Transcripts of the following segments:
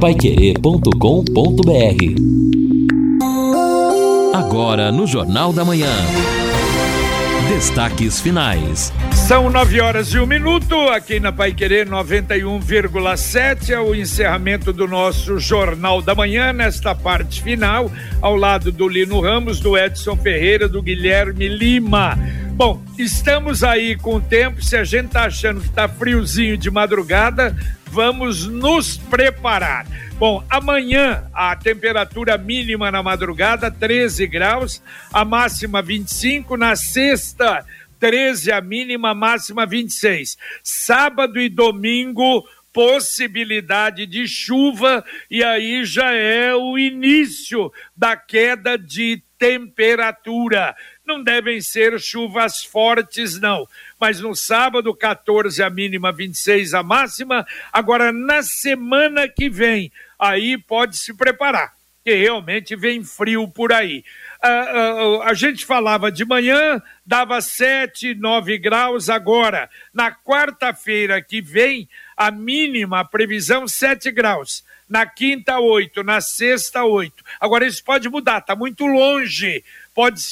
paiquerê.com.br Agora no Jornal da Manhã. Destaques finais. São nove horas e um minuto aqui na Pai Querer 91,7 é o encerramento do nosso Jornal da Manhã nesta parte final, ao lado do Lino Ramos, do Edson Ferreira, do Guilherme Lima. Bom, estamos aí com o tempo. Se a gente tá achando que tá friozinho de madrugada, vamos nos preparar. Bom, amanhã a temperatura mínima na madrugada 13 graus, a máxima 25, na sexta 13 a mínima, máxima 26. Sábado e domingo, possibilidade de chuva, e aí já é o início da queda de temperatura. Não devem ser chuvas fortes, não. Mas no sábado, 14 a mínima, 26 a máxima. Agora, na semana que vem, aí pode se preparar, que realmente vem frio por aí a, a, a, gente falava de manhã, dava 7, 9 graus agora. Na quarta-feira que vem, a mínima a previsão 7 graus. Na quinta, 8. Na sexta, 8. Agora, isso pode mudar, está muito longe. Pode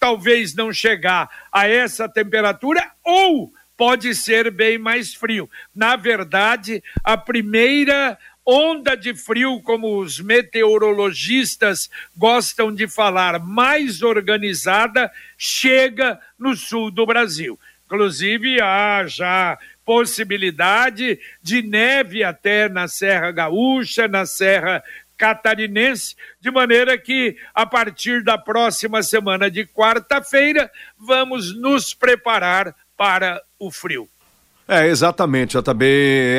talvez não chegar a essa temperatura ou pode ser bem mais frio. Na verdade, a primeira onda de frio, como os meteorologistas gostam de falar, mais organizada, chega no sul do Brasil. Inclusive, há já possibilidade de neve até na Serra Gaúcha, na Serra Catarinense, de maneira que a partir da próxima semana de quarta-feira vamos nos preparar para o frio. É, exatamente, JB.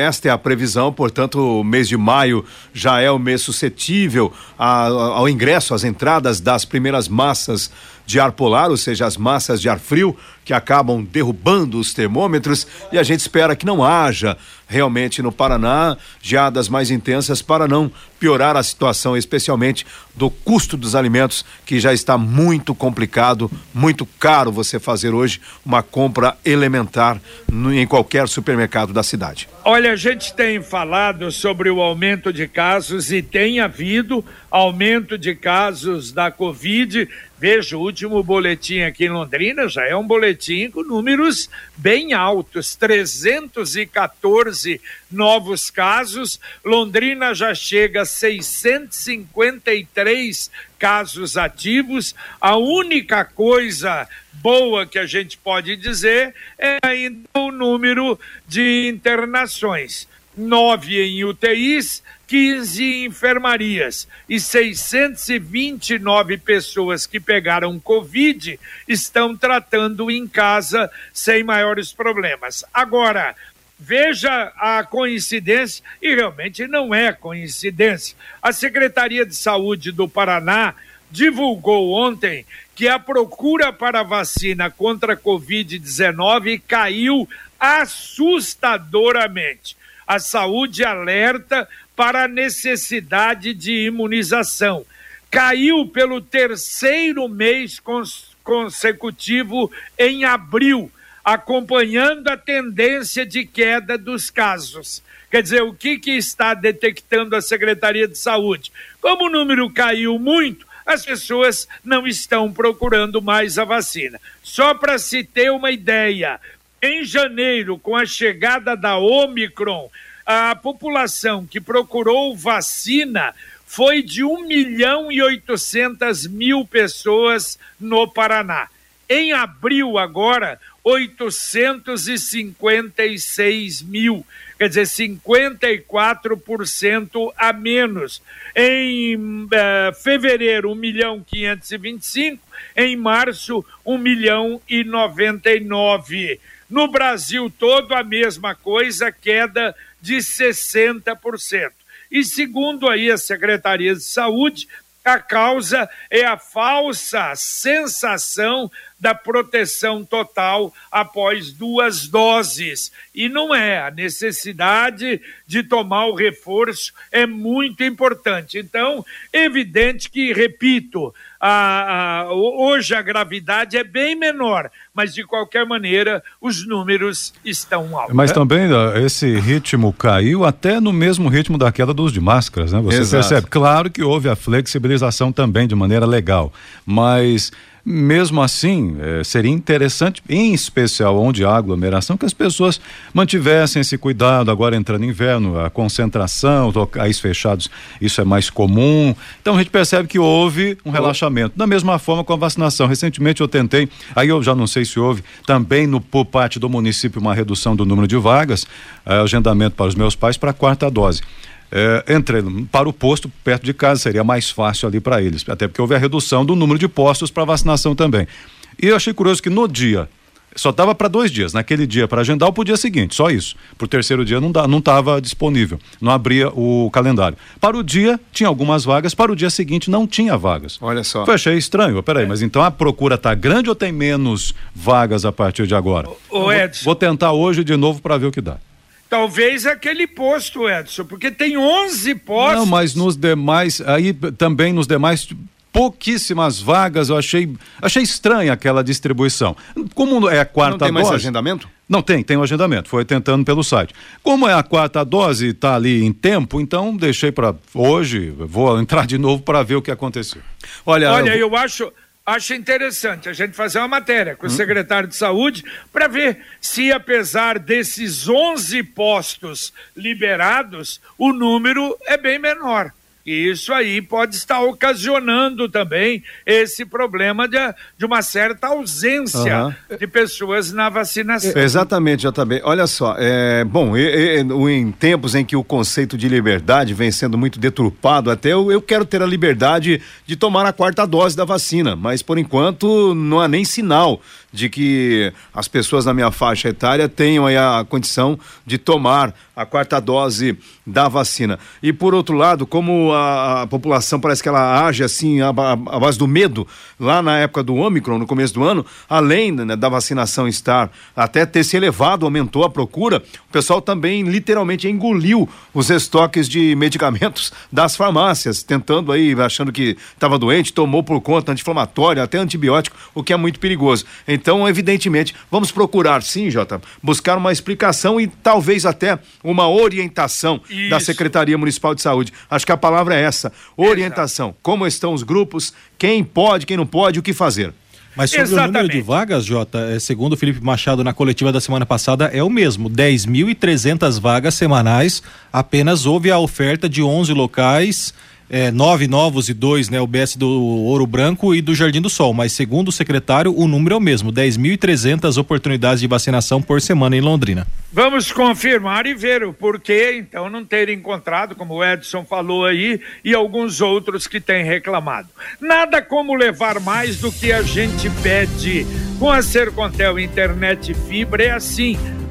Esta é a previsão, portanto, o mês de maio já é o mês suscetível ao ingresso, às entradas das primeiras massas de ar polar, ou seja, as massas de ar frio, que acabam derrubando os termômetros, e a gente espera que não haja realmente no Paraná geadas mais intensas para não piorar a situação, especialmente do custo dos alimentos, que já está muito complicado, muito caro você fazer hoje uma compra elementar no, em qualquer supermercado da cidade. Olha, a gente tem falado sobre o aumento de casos e tem havido aumento de casos da Covid Veja, o último boletim aqui em Londrina já é um boletim com números bem altos, 314 novos casos. Londrina já chega a 653 casos ativos. A única coisa boa que a gente pode dizer é ainda o número de internações. Nove em UTIs, 15 enfermarias e 629 pessoas que pegaram Covid estão tratando em casa sem maiores problemas. Agora, veja a coincidência, e realmente não é coincidência. A Secretaria de Saúde do Paraná divulgou ontem que a procura para vacina contra a Covid-19 caiu assustadoramente. A saúde alerta para a necessidade de imunização. Caiu pelo terceiro mês cons consecutivo em abril, acompanhando a tendência de queda dos casos. Quer dizer, o que, que está detectando a Secretaria de Saúde? Como o número caiu muito, as pessoas não estão procurando mais a vacina. Só para se ter uma ideia, em janeiro, com a chegada da Omicron, a população que procurou vacina foi de 1 milhão e 800 mil pessoas no Paraná. Em abril, agora, 856 mil, quer dizer, 54% a menos. Em uh, fevereiro, 1 milhão 525, em março, 1 milhão e 99. No Brasil todo, a mesma coisa, queda de 60%. E segundo aí a Secretaria de Saúde, a causa é a falsa sensação da proteção total após duas doses. E não é. A necessidade de tomar o reforço é muito importante. Então, evidente que, repito, a, a, hoje a gravidade é bem menor, mas de qualquer maneira os números estão altos. Mas também esse ritmo caiu até no mesmo ritmo da queda dos de máscaras, né? Você Exato. percebe? Claro que houve a flexibilização também de maneira legal, mas mesmo assim, é, seria interessante, em especial onde há aglomeração, que as pessoas mantivessem esse cuidado. Agora entrando inverno, a concentração, locais fechados, isso é mais comum. Então a gente percebe que houve um relaxamento. Da mesma forma com a vacinação. Recentemente eu tentei, aí eu já não sei se houve, também no, por parte do município, uma redução do número de vagas, é, agendamento para os meus pais para a quarta dose é, para o posto perto de casa, seria mais fácil ali para eles, até porque houve a redução do número de postos para vacinação também. E eu achei curioso que no dia só dava para dois dias. Naquele dia para agendar o dia seguinte, só isso. Para o terceiro dia não dá, não estava disponível, não abria o calendário. Para o dia tinha algumas vagas, para o dia seguinte não tinha vagas. Olha só. Eu achei estranho. Peraí, é. mas então a procura está grande ou tem menos vagas a partir de agora? O Edson. Vou, vou tentar hoje de novo para ver o que dá. Talvez aquele posto, Edson, porque tem 11 postos. Não, mas nos demais, aí também nos demais pouquíssimas vagas, eu achei, achei estranha aquela distribuição. Como é a quarta Não tem mais dose, agendamento? Não tem, tem o um agendamento, foi tentando pelo site. Como é a quarta dose e está ali em tempo, então deixei para hoje, vou entrar de novo para ver o que aconteceu. Olha, Olha eu, eu acho acho interessante a gente fazer uma matéria com hum. o secretário de Saúde para ver se, apesar desses 11 postos liberados, o número é bem menor. E isso aí pode estar ocasionando também esse problema de, de uma certa ausência uhum. de pessoas na vacinação. É, exatamente, JB. Olha só, é, bom, em tempos em que o conceito de liberdade vem sendo muito deturpado, até eu, eu quero ter a liberdade de tomar a quarta dose da vacina, mas por enquanto não há nem sinal de que as pessoas na minha faixa etária tenham a condição de tomar a quarta dose da vacina. E por outro lado, como a, a população parece que ela age assim a, base do medo, lá na época do Ômicron, no começo do ano, além né, da vacinação estar até ter se elevado, aumentou a procura, o pessoal também literalmente engoliu os estoques de medicamentos das farmácias, tentando aí, achando que estava doente, tomou por conta anti-inflamatório, até antibiótico, o que é muito perigoso. Então, evidentemente, vamos procurar sim, Jota, buscar uma explicação e talvez até uma orientação Isso. da Secretaria Municipal de Saúde. Acho que a palavra é essa: orientação. Exato. Como estão os grupos, quem pode, quem não pode, o que fazer. Mas sobre Exatamente. o número de vagas, Jota, é, segundo o Felipe Machado na coletiva da semana passada, é o mesmo: 10.300 vagas semanais. Apenas houve a oferta de 11 locais é, nove novos e dois, né? O BS do Ouro Branco e do Jardim do Sol. Mas segundo o secretário, o número é o mesmo: 10.300 oportunidades de vacinação por semana em Londrina. Vamos confirmar e ver o porquê, então, não ter encontrado, como o Edson falou aí, e alguns outros que têm reclamado. Nada como levar mais do que a gente pede. Com a Sercontel Internet Fibra é assim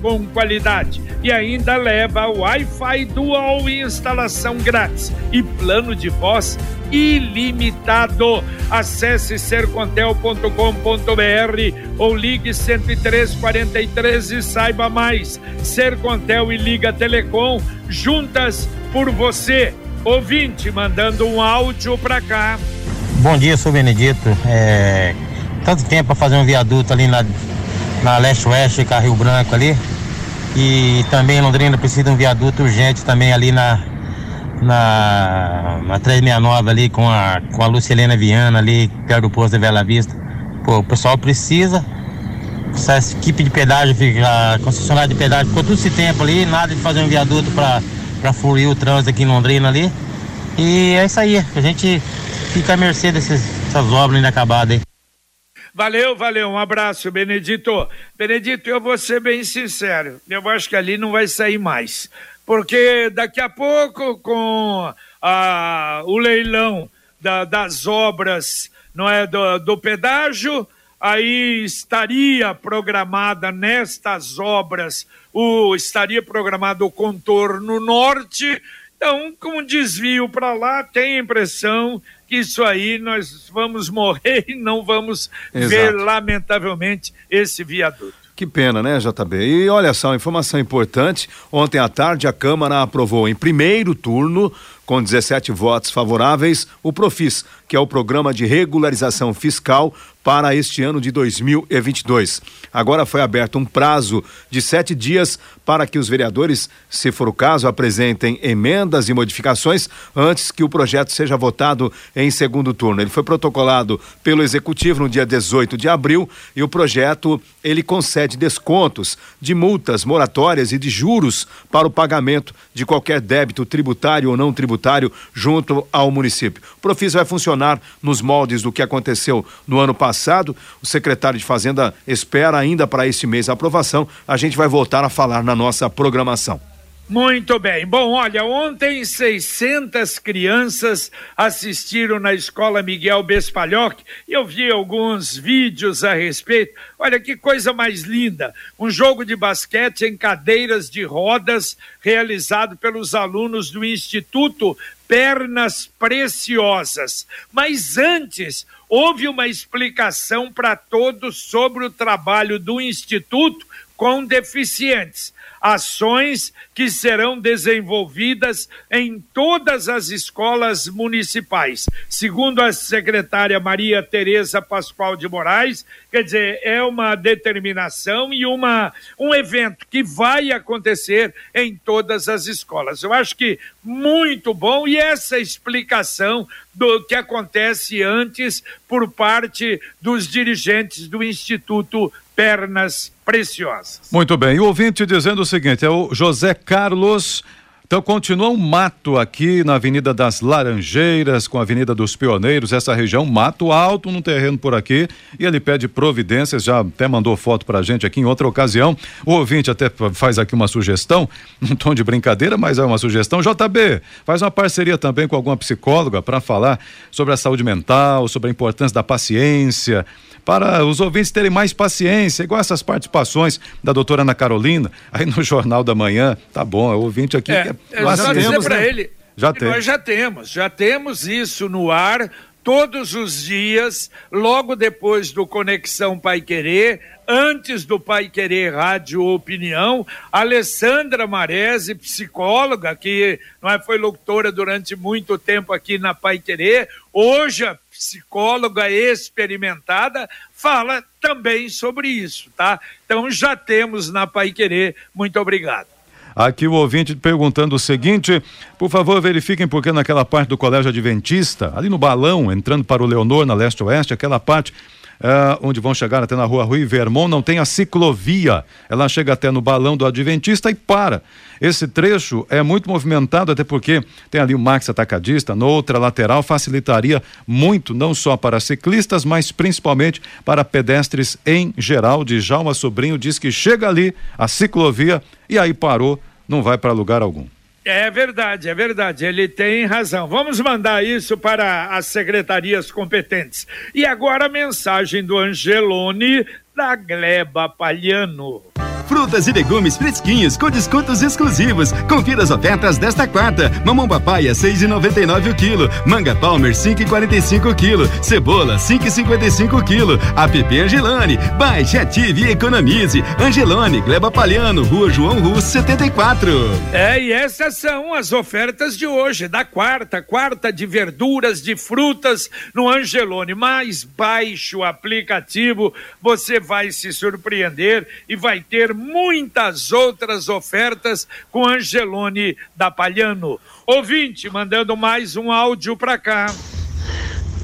com qualidade. E ainda leva Wi-Fi Dual e instalação grátis e plano de voz ilimitado. Acesse sercontel.com.br ou ligue 10343 e saiba mais. Sercontel e Liga Telecom juntas por você. Ouvinte mandando um áudio para cá. Bom dia, sou Benedito. É, tanto tempo para fazer um viaduto ali na na leste-oeste, Carril Branco ali. E também Londrina precisa de um viaduto urgente também ali na, na, na 369 ali com a, com a Lucilena Viana ali, perto do posto da Bela Vista. Pô, o pessoal precisa. Essa equipe de pedágio, a concessionária de pedágio, ficou todo esse tempo ali, nada de fazer um viaduto para fluir o trânsito aqui em Londrina ali. E é isso aí, a gente fica à mercê dessas obras inacabadas aí. Valeu, valeu. Um abraço, Benedito. Benedito, eu vou ser bem sincero. Eu acho que ali não vai sair mais. Porque daqui a pouco, com a, o leilão da, das obras não é, do, do pedágio, aí estaria programada nestas obras, o, estaria programado o contorno norte. Então, com um desvio para lá, tem a impressão que isso aí nós vamos morrer e não vamos Exato. ver, lamentavelmente, esse viaduto. Que pena, né, JB? E olha só, informação importante: ontem à tarde a Câmara aprovou em primeiro turno com 17 votos favoráveis, o Profis, que é o Programa de Regularização Fiscal para este ano de 2022. Agora foi aberto um prazo de sete dias para que os vereadores, se for o caso, apresentem emendas e modificações antes que o projeto seja votado em segundo turno. Ele foi protocolado pelo Executivo no dia 18 de abril e o projeto ele concede descontos de multas moratórias e de juros para o pagamento de qualquer débito tributário ou não tributário junto ao município. O Profis vai funcionar nos moldes do que aconteceu no ano passado. O secretário de Fazenda espera ainda para este mês a aprovação. A gente vai voltar a falar na nossa programação. Muito bem. Bom, olha, ontem 600 crianças assistiram na escola Miguel Bespalhoc e eu vi alguns vídeos a respeito. Olha que coisa mais linda! Um jogo de basquete em cadeiras de rodas realizado pelos alunos do Instituto Pernas Preciosas. Mas antes, houve uma explicação para todos sobre o trabalho do Instituto com deficientes ações que serão desenvolvidas em todas as escolas municipais. Segundo a secretária Maria Tereza Pascoal de Moraes, quer dizer, é uma determinação e uma, um evento que vai acontecer em todas as escolas. Eu acho que muito bom e essa explicação do que acontece antes por parte dos dirigentes do Instituto Pernas Preciosas. Muito bem. E o ouvinte dizendo o seguinte: é o José Carlos. Então continua um mato aqui na Avenida das Laranjeiras, com a Avenida dos Pioneiros, essa região, mato alto no terreno por aqui, e ele pede providências, já até mandou foto pra gente aqui em outra ocasião. O ouvinte até faz aqui uma sugestão, num tom de brincadeira, mas é uma sugestão. JB, faz uma parceria também com alguma psicóloga para falar sobre a saúde mental, sobre a importância da paciência, para os ouvintes terem mais paciência, igual essas participações da doutora Ana Carolina, aí no Jornal da Manhã, tá bom, é o ouvinte aqui. É, que é, nós temos, né? ele, já tem. Nós já temos, já temos isso no ar todos os dias, logo depois do Conexão Pai Querer, antes do Pai Querer Rádio Opinião, Alessandra Marese, psicóloga, que não é, foi locutora durante muito tempo aqui na Pai Querer, hoje psicóloga experimentada, fala também sobre isso, tá? Então já temos na Pai Querer. Muito obrigado. Aqui o ouvinte perguntando o seguinte: por favor, verifiquem porque naquela parte do Colégio Adventista, ali no balão, entrando para o Leonor, na leste-oeste, aquela parte Uh, onde vão chegar até na rua Rui Vermont, não tem a ciclovia. Ela chega até no balão do Adventista e para. Esse trecho é muito movimentado, até porque tem ali o Max Atacadista, na outra lateral, facilitaria muito, não só para ciclistas, mas principalmente para pedestres em geral. Djalma Sobrinho diz que chega ali a ciclovia e aí parou, não vai para lugar algum. É verdade, é verdade. Ele tem razão. Vamos mandar isso para as secretarias competentes. E agora a mensagem do Angelone da Gleba Palhano. Frutas e legumes fresquinhos com descontos exclusivos. Confira as ofertas desta quarta. Mamão papaya 6,99 o quilo. Manga Palmer 5,45 o quilo. Cebola 5,55 o quilo. App Angelone. Baixe, ative e economize. Angelone, Gleba Palhano, Rua João Russo 74. É, e essas são as ofertas de hoje, da quarta, quarta de verduras, de frutas no Angelone. Mais baixe o aplicativo, você vai se surpreender e vai ter muitas outras ofertas com Angelone da Palhano. Ouvinte, mandando mais um áudio para cá.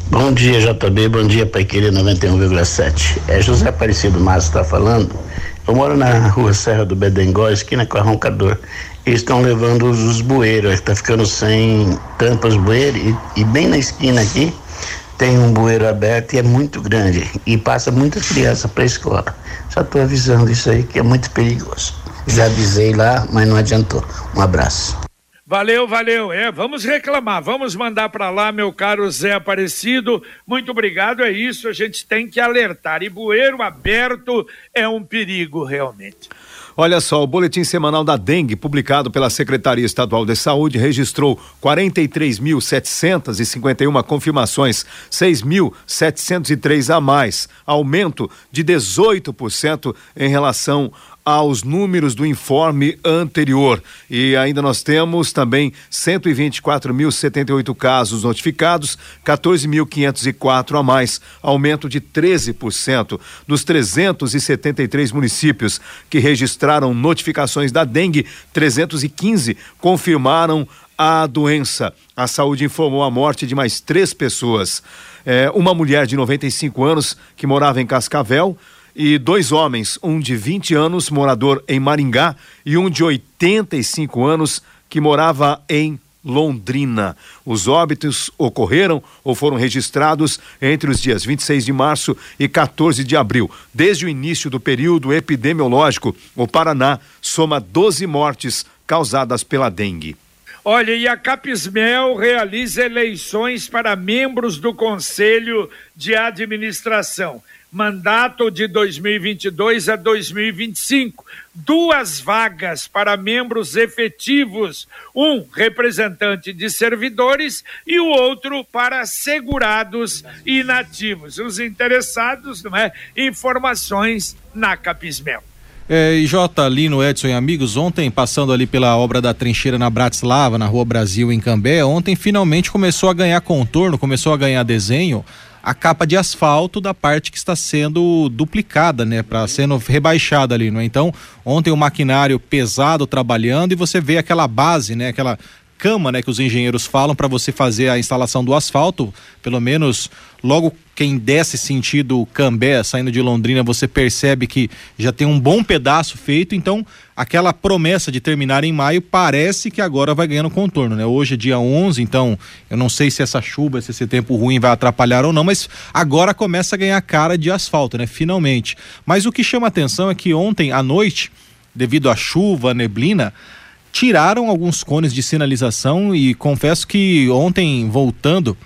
Bom dia, JB. Bom dia, Pai Querer 91,7. É José Aparecido Márcio está falando. Eu moro na rua Serra do Bedengó, esquina com a Roncador. Eles estão levando os, os bueiros, está ficando sem tampas bueiros e, e bem na esquina aqui tem um bueiro aberto e é muito grande e passa muitas crianças para a escola. Só estou avisando isso aí que é muito perigoso. Já avisei lá, mas não adiantou. Um abraço. Valeu, valeu. É, vamos reclamar, vamos mandar para lá, meu caro Zé Aparecido. Muito obrigado, é isso, a gente tem que alertar. E bueiro aberto é um perigo, realmente. Olha só, o boletim semanal da dengue, publicado pela Secretaria Estadual de Saúde, registrou 43.751 confirmações, 6.703 a mais, aumento de 18% em relação aos números do informe anterior. E ainda nós temos também 124.078 casos notificados, 14.504 a mais, aumento de 13% dos 373 municípios que registraram notificações da dengue, 315 confirmaram a doença. A saúde informou a morte de mais três pessoas. É, uma mulher de 95 anos que morava em Cascavel e dois homens, um de 20 anos, morador em Maringá, e um de 85 anos, que morava em Londrina. Os óbitos ocorreram ou foram registrados entre os dias 26 de março e 14 de abril. Desde o início do período epidemiológico, o Paraná soma 12 mortes causadas pela dengue. Olha, e a Capismel realiza eleições para membros do Conselho de Administração mandato de 2022 a 2025. Duas vagas para membros efetivos, um representante de servidores e o outro para segurados inativos. Os interessados, não é? Informações na Capismel. É, J. Lino, Edson e amigos, ontem passando ali pela obra da trincheira na Bratislava, na Rua Brasil, em Cambé, ontem finalmente começou a ganhar contorno, começou a ganhar desenho a capa de asfalto da parte que está sendo duplicada, né, para sendo rebaixada ali, não é? Então, ontem o maquinário pesado trabalhando e você vê aquela base, né, aquela cama, né, que os engenheiros falam para você fazer a instalação do asfalto, pelo menos logo quem desce sentido Cambé, saindo de Londrina, você percebe que já tem um bom pedaço feito, então aquela promessa de terminar em maio parece que agora vai ganhando contorno, né? Hoje é dia 11, então eu não sei se essa chuva, se esse tempo ruim vai atrapalhar ou não, mas agora começa a ganhar cara de asfalto, né? Finalmente. Mas o que chama atenção é que ontem à noite, devido à chuva, à neblina, tiraram alguns cones de sinalização e confesso que ontem voltando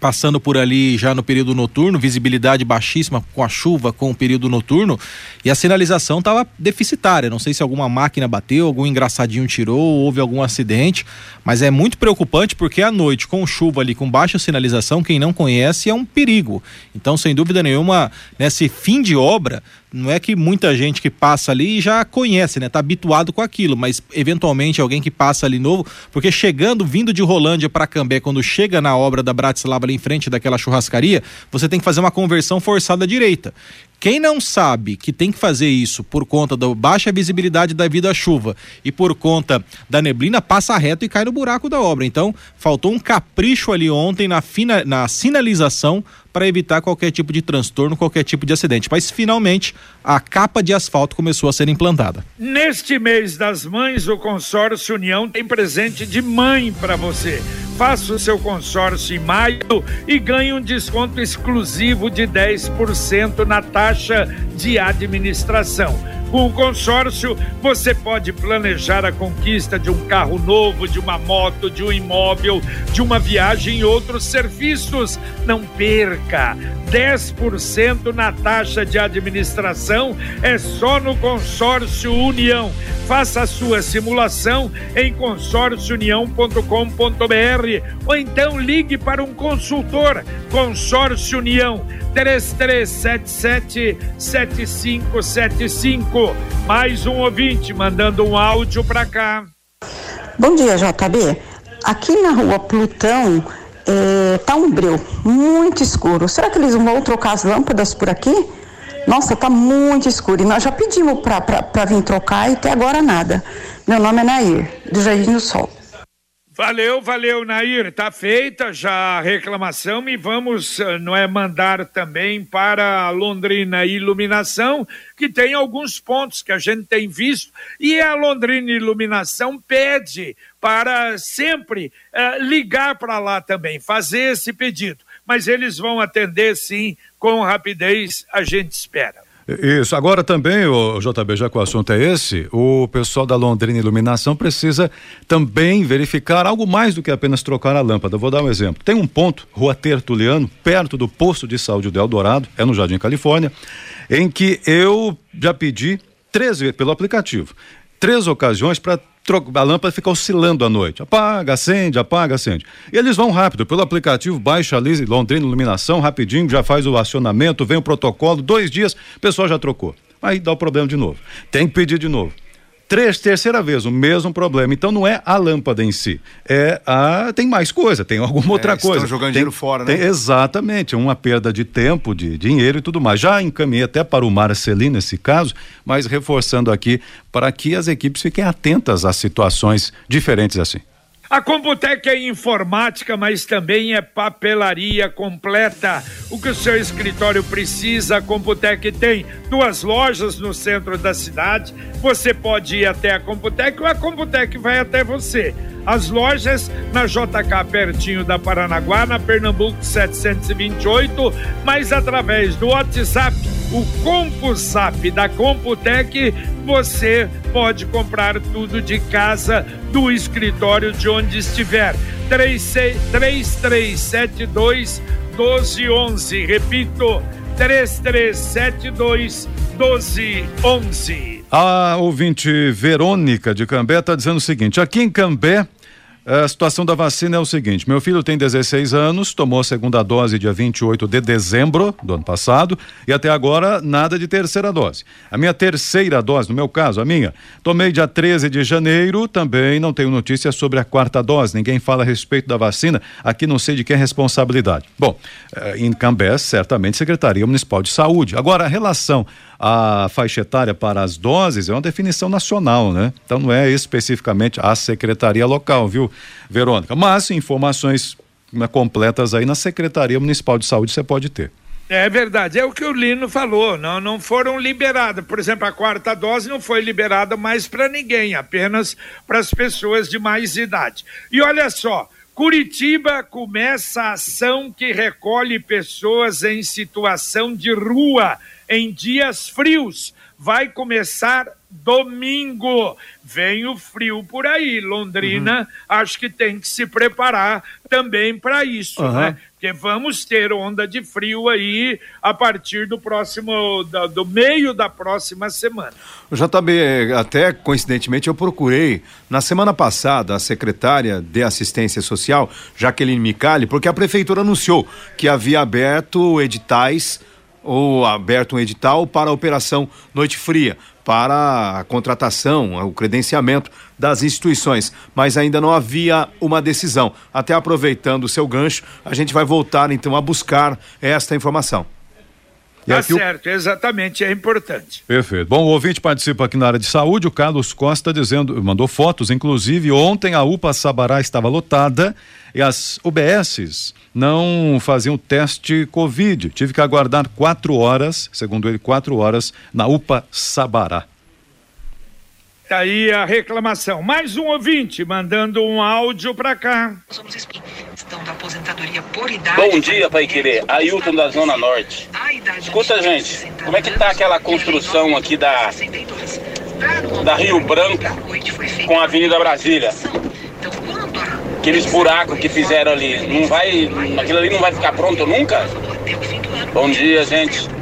passando por ali já no período noturno, visibilidade baixíssima com a chuva, com o período noturno, e a sinalização estava deficitária. Não sei se alguma máquina bateu, algum engraçadinho tirou, houve algum acidente, mas é muito preocupante porque à noite, com chuva ali, com baixa sinalização, quem não conhece é um perigo. Então, sem dúvida nenhuma, nesse fim de obra, não é que muita gente que passa ali já conhece, né? Tá habituado com aquilo, mas eventualmente alguém que passa ali novo, porque chegando, vindo de Rolândia para Cambé, quando chega na obra da Bratislava ali em frente daquela churrascaria, você tem que fazer uma conversão forçada à direita. Quem não sabe que tem que fazer isso por conta da baixa visibilidade da vida chuva e por conta da neblina, passa reto e cai no buraco da obra. Então, faltou um capricho ali ontem na, fina, na sinalização para evitar qualquer tipo de transtorno, qualquer tipo de acidente. Mas finalmente a capa de asfalto começou a ser implantada. Neste mês das mães, o consórcio União tem presente de mãe para você. Faça o seu consórcio em maio e ganhe um desconto exclusivo de 10% na taxa de administração. Com o consórcio, você pode planejar a conquista de um carro novo, de uma moto, de um imóvel, de uma viagem e outros serviços. Não perca! 10% na taxa de administração é só no Consórcio União. Faça a sua simulação em consórciounião.com.br ou então ligue para um consultor. Consórcio União 3377 7575. Mais um ouvinte mandando um áudio para cá. Bom dia, JB. Aqui na rua Plutão é, tá um breu muito escuro. Será que eles vão trocar as lâmpadas por aqui? Nossa, tá muito escuro. E nós já pedimos para vir trocar e até agora nada. Meu nome é Nair, do Jardim do Sol. Valeu, valeu, Nair. Tá feita já a reclamação e vamos, eh, não é, mandar também para a Londrina Iluminação, que tem alguns pontos que a gente tem visto e a Londrina Iluminação pede para sempre uh, ligar para lá também, fazer esse pedido mas eles vão atender sim com rapidez, a gente espera. Isso. Agora também, o JB, já que o assunto é esse, o pessoal da Londrina Iluminação precisa também verificar algo mais do que apenas trocar a lâmpada. Vou dar um exemplo. Tem um ponto, Rua Tertuliano, perto do posto de saúde do Eldorado, é no Jardim Califórnia, em que eu já pedi três vezes pelo aplicativo, três ocasiões para a lâmpada fica oscilando à noite. Apaga, acende, apaga, acende. E eles vão rápido, pelo aplicativo, baixa ali Londrina Iluminação, rapidinho, já faz o acionamento, vem o protocolo, dois dias, o pessoal já trocou. Aí dá o problema de novo. Tem que pedir de novo. Três, terceira vez, o mesmo problema. Então não é a lâmpada em si, é a tem mais coisa, tem alguma é, outra coisa. Estão jogando tem, dinheiro fora, né? Tem, exatamente, uma perda de tempo, de dinheiro e tudo mais. Já encaminhei até para o Marcelino nesse caso, mas reforçando aqui para que as equipes fiquem atentas a situações diferentes assim. A Computec é informática, mas também é papelaria completa. O que o seu escritório precisa, a Computec tem duas lojas no centro da cidade. Você pode ir até a Computec ou a Computec vai até você. As lojas na JK pertinho da Paranaguá, na Pernambuco 728, mas através do WhatsApp, o CompuSap da Computec, você pode comprar tudo de casa, do escritório de onde estiver. 3372 1211. Repito, 3372 1211. A ouvinte Verônica de Cambé está dizendo o seguinte: aqui em Cambé a situação da vacina é o seguinte: meu filho tem 16 anos, tomou a segunda dose dia 28 de dezembro do ano passado e até agora nada de terceira dose. A minha terceira dose, no meu caso, a minha, tomei dia 13 de janeiro, também não tenho notícias sobre a quarta dose. Ninguém fala a respeito da vacina, aqui não sei de quem é responsabilidade. Bom, eh, em Cambé, certamente Secretaria Municipal de Saúde. Agora, a relação a faixa etária para as doses é uma definição nacional, né? Então não é especificamente a secretaria local, viu, Verônica? Mas informações né, completas aí na Secretaria Municipal de Saúde você pode ter. É verdade, é o que o Lino falou, não, não foram liberadas. Por exemplo, a quarta dose não foi liberada mais para ninguém, apenas para as pessoas de mais idade. E olha só, Curitiba começa a ação que recolhe pessoas em situação de rua em dias frios. Vai começar domingo. Vem o frio por aí. Londrina, uhum. acho que tem que se preparar também para isso, uhum. né? Porque vamos ter onda de frio aí a partir do próximo, do, do meio da próxima semana. JB, até coincidentemente, eu procurei na semana passada a secretária de Assistência Social, Jaqueline Micali, porque a prefeitura anunciou que havia aberto editais ou aberto um edital para a operação Noite Fria, para a contratação, o credenciamento das instituições, mas ainda não havia uma decisão. Até aproveitando o seu gancho, a gente vai voltar então a buscar esta informação. Tá certo, o... exatamente, é importante. Perfeito. Bom, o ouvinte participa aqui na área de saúde, o Carlos Costa dizendo, mandou fotos, inclusive ontem a UPA Sabará estava lotada e as UBSs não faziam teste Covid. Tive que aguardar quatro horas, segundo ele, quatro horas na UPA Sabará. Tá aí a reclamação. Mais um ouvinte mandando um áudio para cá. Bom dia, Pai Querer. Ailton da Zona Norte. Escuta, gente, como é que tá aquela construção aqui da, da Rio Branco com a Avenida Brasília? Aqueles buracos que fizeram ali, não vai, aquilo ali não vai ficar pronto nunca? Bom dia, gente.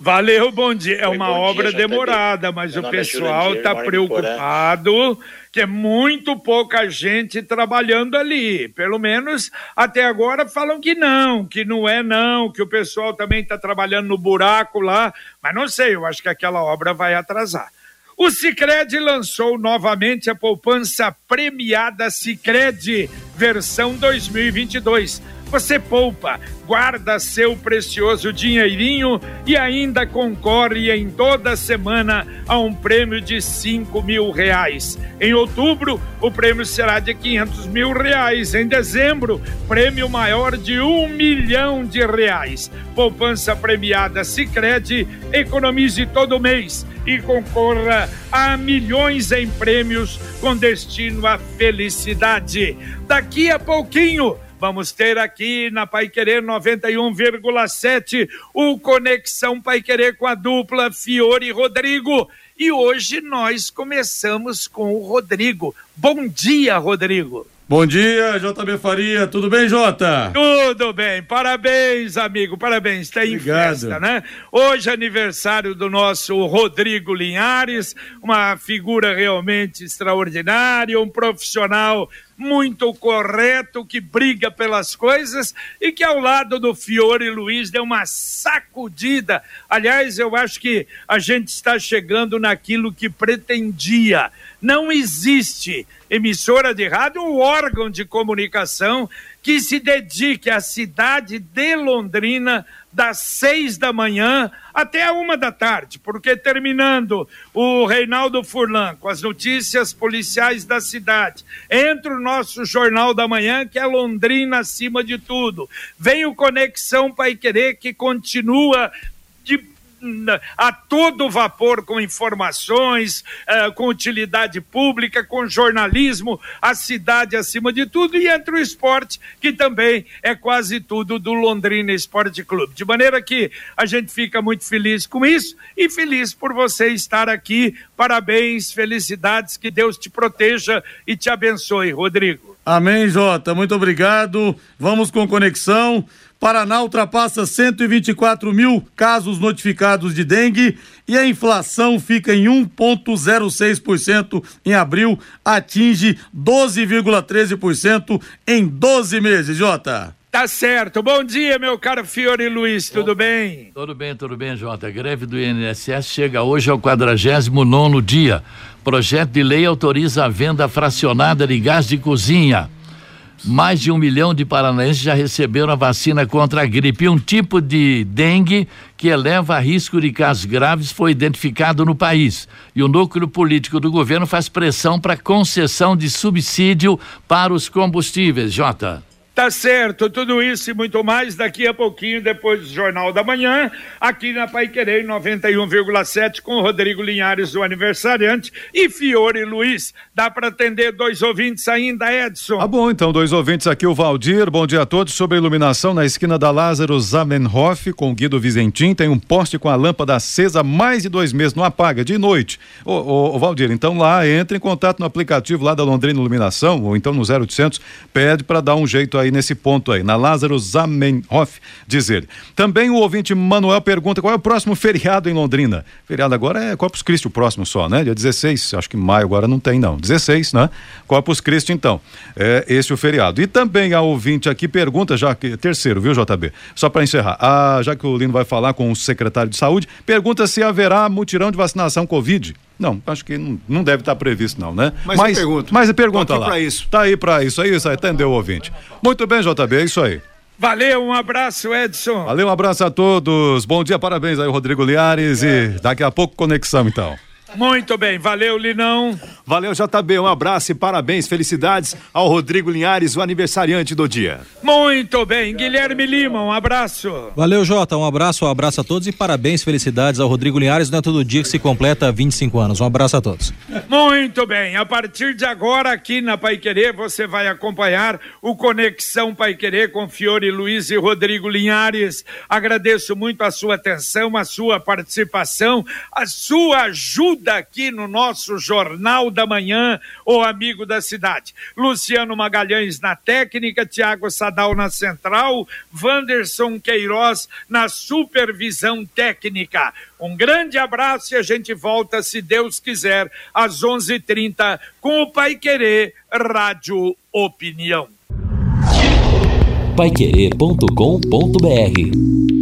Valeu, bom dia. É uma obra dia, demorada, mas o é pessoal está preocupado que é muito pouca gente trabalhando ali. Pelo menos até agora falam que não, que não é não, que o pessoal também está trabalhando no buraco lá, mas não sei, eu acho que aquela obra vai atrasar. O Cicred lançou novamente a poupança premiada Cicred versão 2022. Você poupa, guarda seu precioso dinheirinho e ainda concorre em toda semana a um prêmio de cinco mil reais. Em outubro, o prêmio será de quinhentos mil reais. Em dezembro, prêmio maior de um milhão de reais. Poupança premiada Sicredi economize todo mês e concorra a milhões em prêmios com destino à felicidade. Daqui a pouquinho Vamos ter aqui na Pai Querer 91,7 o Conexão Pai Querer com a dupla Fiore e Rodrigo. E hoje nós começamos com o Rodrigo. Bom dia, Rodrigo. Bom dia, JB Faria. Tudo bem, Jota? Tudo bem. Parabéns, amigo. Parabéns. Está em Obrigado. festa, né? Hoje é aniversário do nosso Rodrigo Linhares, uma figura realmente extraordinária, um profissional muito correto, que briga pelas coisas e que ao lado do Fiore Luiz deu uma sacudida. Aliás, eu acho que a gente está chegando naquilo que pretendia. Não existe emissora de rádio ou órgão de comunicação que se dedique à cidade de Londrina das seis da manhã até a uma da tarde, porque terminando o Reinaldo Furlan com as notícias policiais da cidade, entra o nosso Jornal da Manhã, que é Londrina acima de tudo. Vem o Conexão Pai Querer, que continua de a todo vapor com informações, uh, com utilidade pública, com jornalismo, a cidade acima de tudo, e entre o esporte, que também é quase tudo do Londrina Esporte Clube. De maneira que a gente fica muito feliz com isso e feliz por você estar aqui. Parabéns, felicidades, que Deus te proteja e te abençoe, Rodrigo. Amém, Jota. Muito obrigado. Vamos com conexão. Paraná ultrapassa 124 mil casos notificados de dengue e a inflação fica em 1,06% em abril, atinge 12,13% em 12 meses, Jota. Tá certo. Bom dia, meu caro Fiore Luiz, tudo Bom, bem? Tudo bem, tudo bem, Jota. A greve do INSS chega hoje ao 49 dia. Projeto de lei autoriza a venda fracionada de gás de cozinha. Mais de um milhão de paranaenses já receberam a vacina contra a gripe. Um tipo de dengue que eleva risco de casos graves foi identificado no país. E o núcleo político do governo faz pressão para concessão de subsídio para os combustíveis. Jota. Tá certo, tudo isso e muito mais daqui a pouquinho, depois do Jornal da Manhã, aqui na Pai Querer 91,7 com Rodrigo Linhares, o aniversariante, e Fiore Luiz. Dá para atender dois ouvintes ainda, Edson? Ah, bom, então, dois ouvintes aqui, o Valdir. Bom dia a todos. Sobre a iluminação na esquina da Lázaro Zamenhof, com Guido Vizentim, tem um poste com a lâmpada acesa mais de dois meses, não apaga, de noite. Ô, ô, ô Valdir, então lá, entre em contato no aplicativo lá da Londrina Iluminação, ou então no 0800, pede para dar um jeito aí aí nesse ponto aí, na Lázaro Zamenhof, dizer. Também o ouvinte Manuel pergunta qual é o próximo feriado em Londrina. Feriado agora é Corpus Christi o próximo só, né? Dia 16, acho que maio agora não tem não. 16, né? Corpus Christi então. É esse o feriado. E também a ouvinte aqui pergunta, já que terceiro, viu, JB? Só para encerrar. Já que o Lino vai falar com o secretário de saúde, pergunta se haverá mutirão de vacinação Covid. Não, acho que não, não deve estar previsto, não, né? Mas, mas pergunta. Mas pergunta lá. Pra isso. Tá aí para isso, é isso aí, entendeu, ouvinte. Muito bem, JB, é isso aí. Valeu, um abraço, Edson. Valeu, um abraço a todos. Bom dia, parabéns aí, Rodrigo Liares. É. E daqui a pouco, conexão, então. Muito bem, valeu Linão. Valeu JB, um abraço e parabéns, felicidades ao Rodrigo Linhares, o aniversariante do dia. Muito bem, Guilherme Lima, um abraço. Valeu Jota, um abraço, um abraço a todos e parabéns, felicidades ao Rodrigo Linhares, não é todo dia que se completa 25 anos. Um abraço a todos. Muito bem, a partir de agora aqui na Pai Querer você vai acompanhar o Conexão Pai Querer com Fiore Luiz e Rodrigo Linhares. Agradeço muito a sua atenção, a sua participação, a sua ajuda ajuda aqui no nosso Jornal da Manhã, o amigo da cidade. Luciano Magalhães na técnica, Tiago Sadal na central, Wanderson Queiroz na supervisão técnica. Um grande abraço e a gente volta, se Deus quiser, às 11:30 h 30 com o Pai Querer Rádio Opinião. Paiquerê.com.br